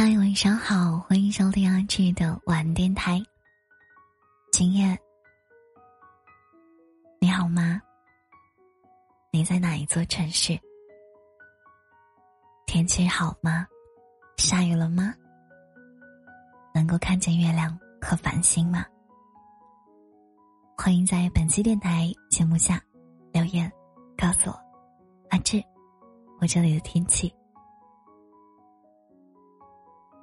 嗨，晚上好，欢迎收听阿志的晚电台。今夜你好吗？你在哪一座城市？天气好吗？下雨了吗？能够看见月亮和繁星吗？欢迎在本期电台节目下留言，告诉我阿志，我这里的天气。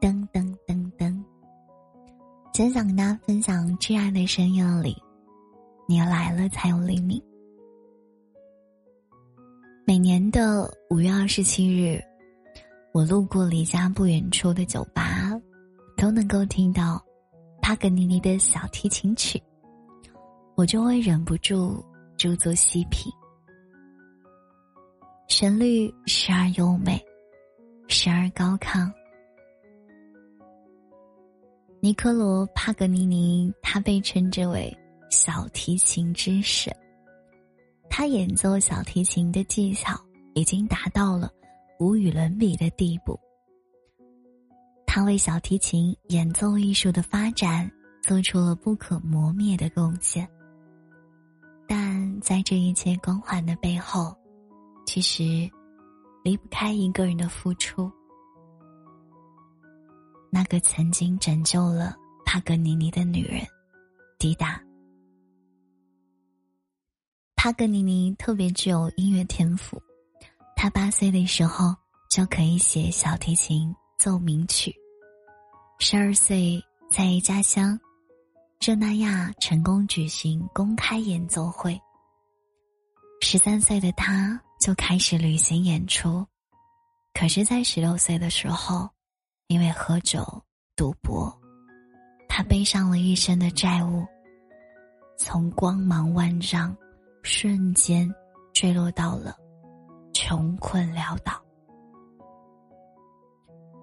噔噔噔噔，今天想跟大家分享《挚爱的深夜里》，你来了才有黎明。每年的五月二十七日，我路过离家不远处的酒吧，都能够听到帕格尼尼的小提琴曲，我就会忍不住驻足细品。旋律时而优美，时而高亢。尼科罗·帕格尼尼，他被称之为小提琴之神。他演奏小提琴的技巧已经达到了无与伦比的地步。他为小提琴演奏艺术的发展做出了不可磨灭的贡献。但在这一切光环的背后，其实离不开一个人的付出。那个曾经拯救了帕格尼尼的女人，迪达。帕格尼尼特别具有音乐天赋，他八岁的时候就可以写小提琴奏鸣曲，十二岁在家乡热那亚成功举行公开演奏会。十三岁的他就开始旅行演出，可是，在十六岁的时候。因为喝酒、赌博，他背上了一身的债务，从光芒万丈瞬间坠落到了穷困潦倒。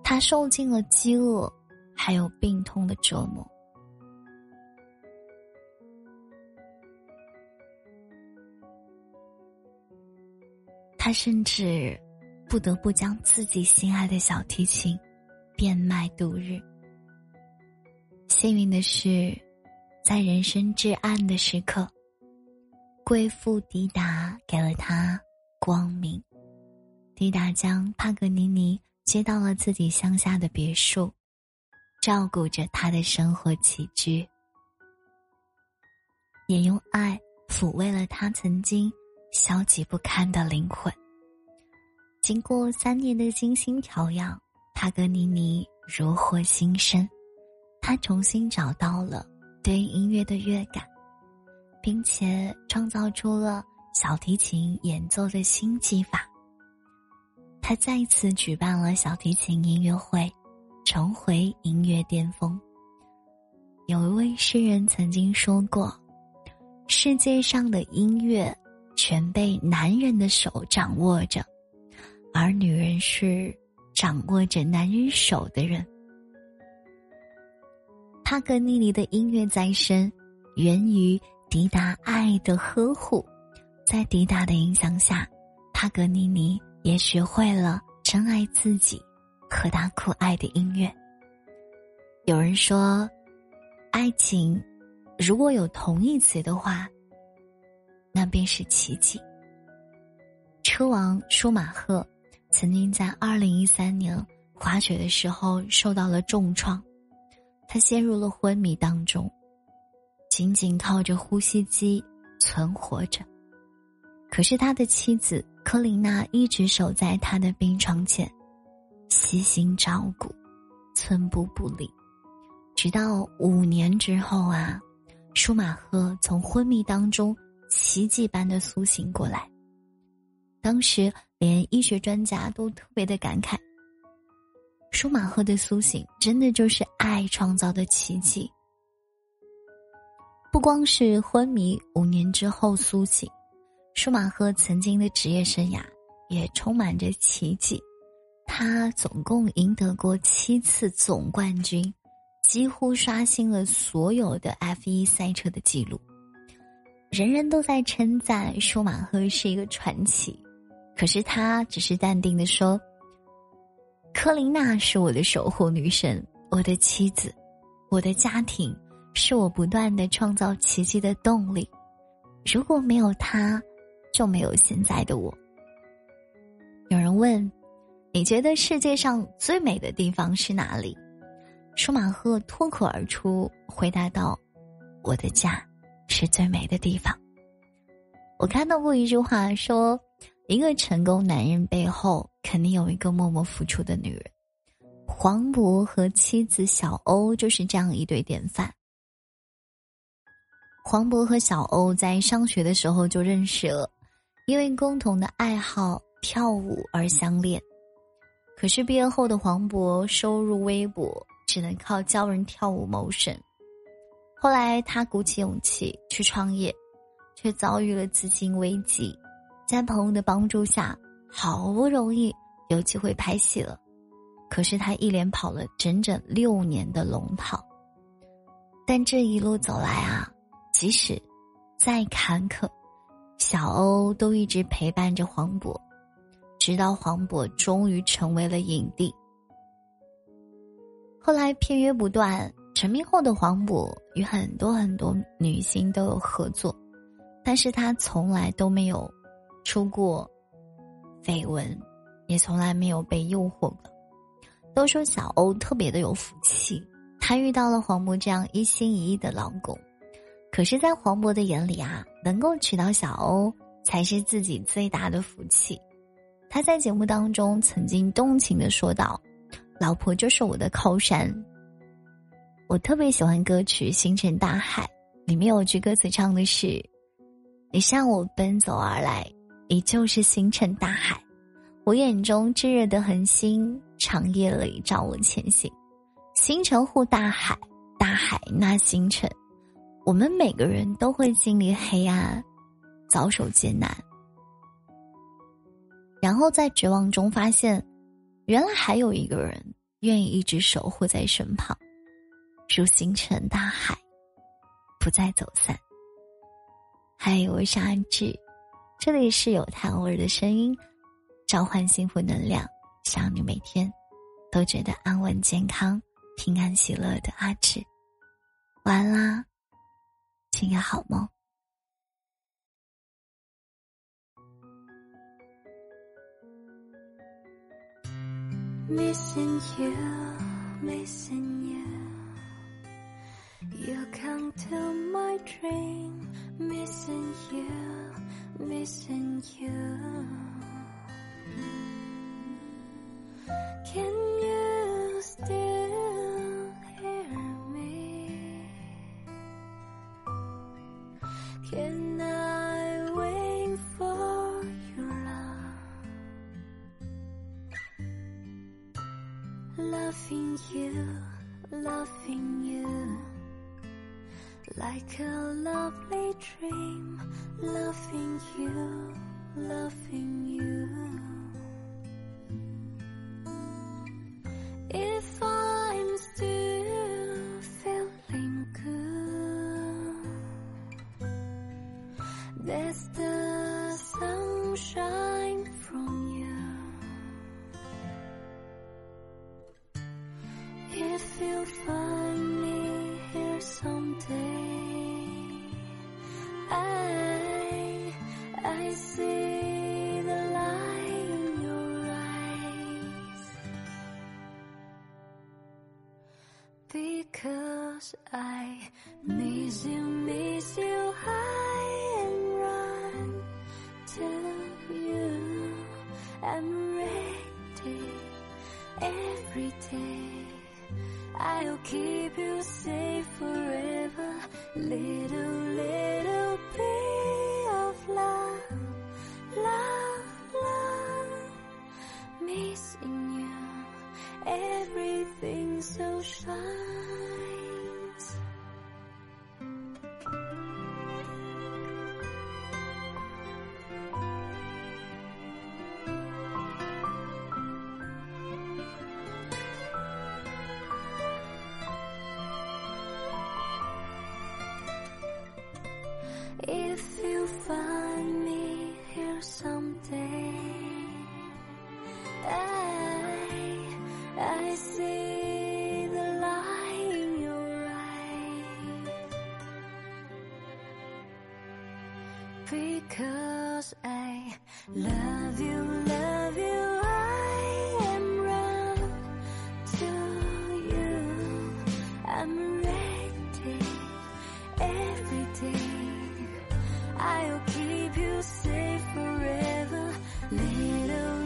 他受尽了饥饿，还有病痛的折磨。他甚至不得不将自己心爱的小提琴。变卖度日。幸运的是，在人生至暗的时刻，贵妇迪达给了他光明。迪达将帕格尼尼接到了自己乡下的别墅，照顾着他的生活起居，也用爱抚慰了他曾经消极不堪的灵魂。经过三年的精心调养。帕格尼尼如获新生，他重新找到了对音乐的乐感，并且创造出了小提琴演奏的新技法。他再次举办了小提琴音乐会，重回音乐巅峰。有一位诗人曾经说过：“世界上的音乐全被男人的手掌握着，而女人是。”掌握着男人手的人，帕格尼尼的音乐再生，源于迪达爱的呵护。在迪达的影响下，帕格尼尼也学会了珍爱自己和他酷爱的音乐。有人说，爱情如果有同义词的话，那便是奇迹。车王舒马赫。曾经在二零一三年滑雪的时候受到了重创，他陷入了昏迷当中，仅仅靠着呼吸机存活着。可是他的妻子科琳娜一直守在他的病床前，悉心照顾，寸步不离。直到五年之后啊，舒马赫从昏迷当中奇迹般的苏醒过来。当时连医学专家都特别的感慨，舒马赫的苏醒真的就是爱创造的奇迹。不光是昏迷五年之后苏醒，舒马赫曾经的职业生涯也充满着奇迹。他总共赢得过七次总冠军，几乎刷新了所有的 F 一赛车的记录。人人都在称赞舒马赫是一个传奇。可是他只是淡定的说：“科琳娜是我的守护女神，我的妻子，我的家庭是我不断的创造奇迹的动力。如果没有她，就没有现在的我。有人问：“你觉得世界上最美的地方是哪里？”舒马赫脱口而出回答道：“我的家是最美的地方。”我看到过一句话说：“一个成功男人背后肯定有一个默默付出的女人。”黄渤和妻子小欧就是这样一对典范。黄渤和小欧在上学的时候就认识了，因为共同的爱好跳舞而相恋。可是毕业后的黄渤收入微薄。只能靠教人跳舞谋生。后来他鼓起勇气去创业，却遭遇了资金危机。在朋友的帮助下，好不容易有机会拍戏了。可是他一连跑了整整六年的龙套。但这一路走来啊，即使再坎坷，小欧都一直陪伴着黄渤，直到黄渤终于成为了影帝。后来片约不断，成名后的黄渤与很多很多女星都有合作，但是他从来都没有出过绯闻，也从来没有被诱惑过。都说小欧特别的有福气，他遇到了黄渤这样一心一意的老公。可是，在黄渤的眼里啊，能够娶到小欧才是自己最大的福气。他在节目当中曾经动情的说道。老婆就是我的靠山。我特别喜欢歌曲《星辰大海》，里面有句歌词唱的是：“你向我奔走而来，你就是星辰大海。我眼中炙热的恒星，长夜里照我前行。星辰护大海，大海纳星辰。我们每个人都会经历黑暗，遭受艰难，然后在绝望中发现。”原来还有一个人愿意一直守护在身旁，如星辰大海，不再走散。嗨，我是安志，这里是有谈味的声音，召唤幸福能量，想你每天都觉得安稳、健康、平安、喜乐的阿志。晚安啦，今夜好梦。Missing you, missing you. You come to my dream. Missing you, missing you. Can you, loving you. If I'm still feeling good That's the sunshine from you. If you find me here someday, because I miss you, miss you, I and run to you. I'm ready every day. I'll keep you safe forever. Little, little bit Missing you, everything so shines. Because I love you, love you, I am round to you. I'm ready every day. I'll keep you safe forever, little.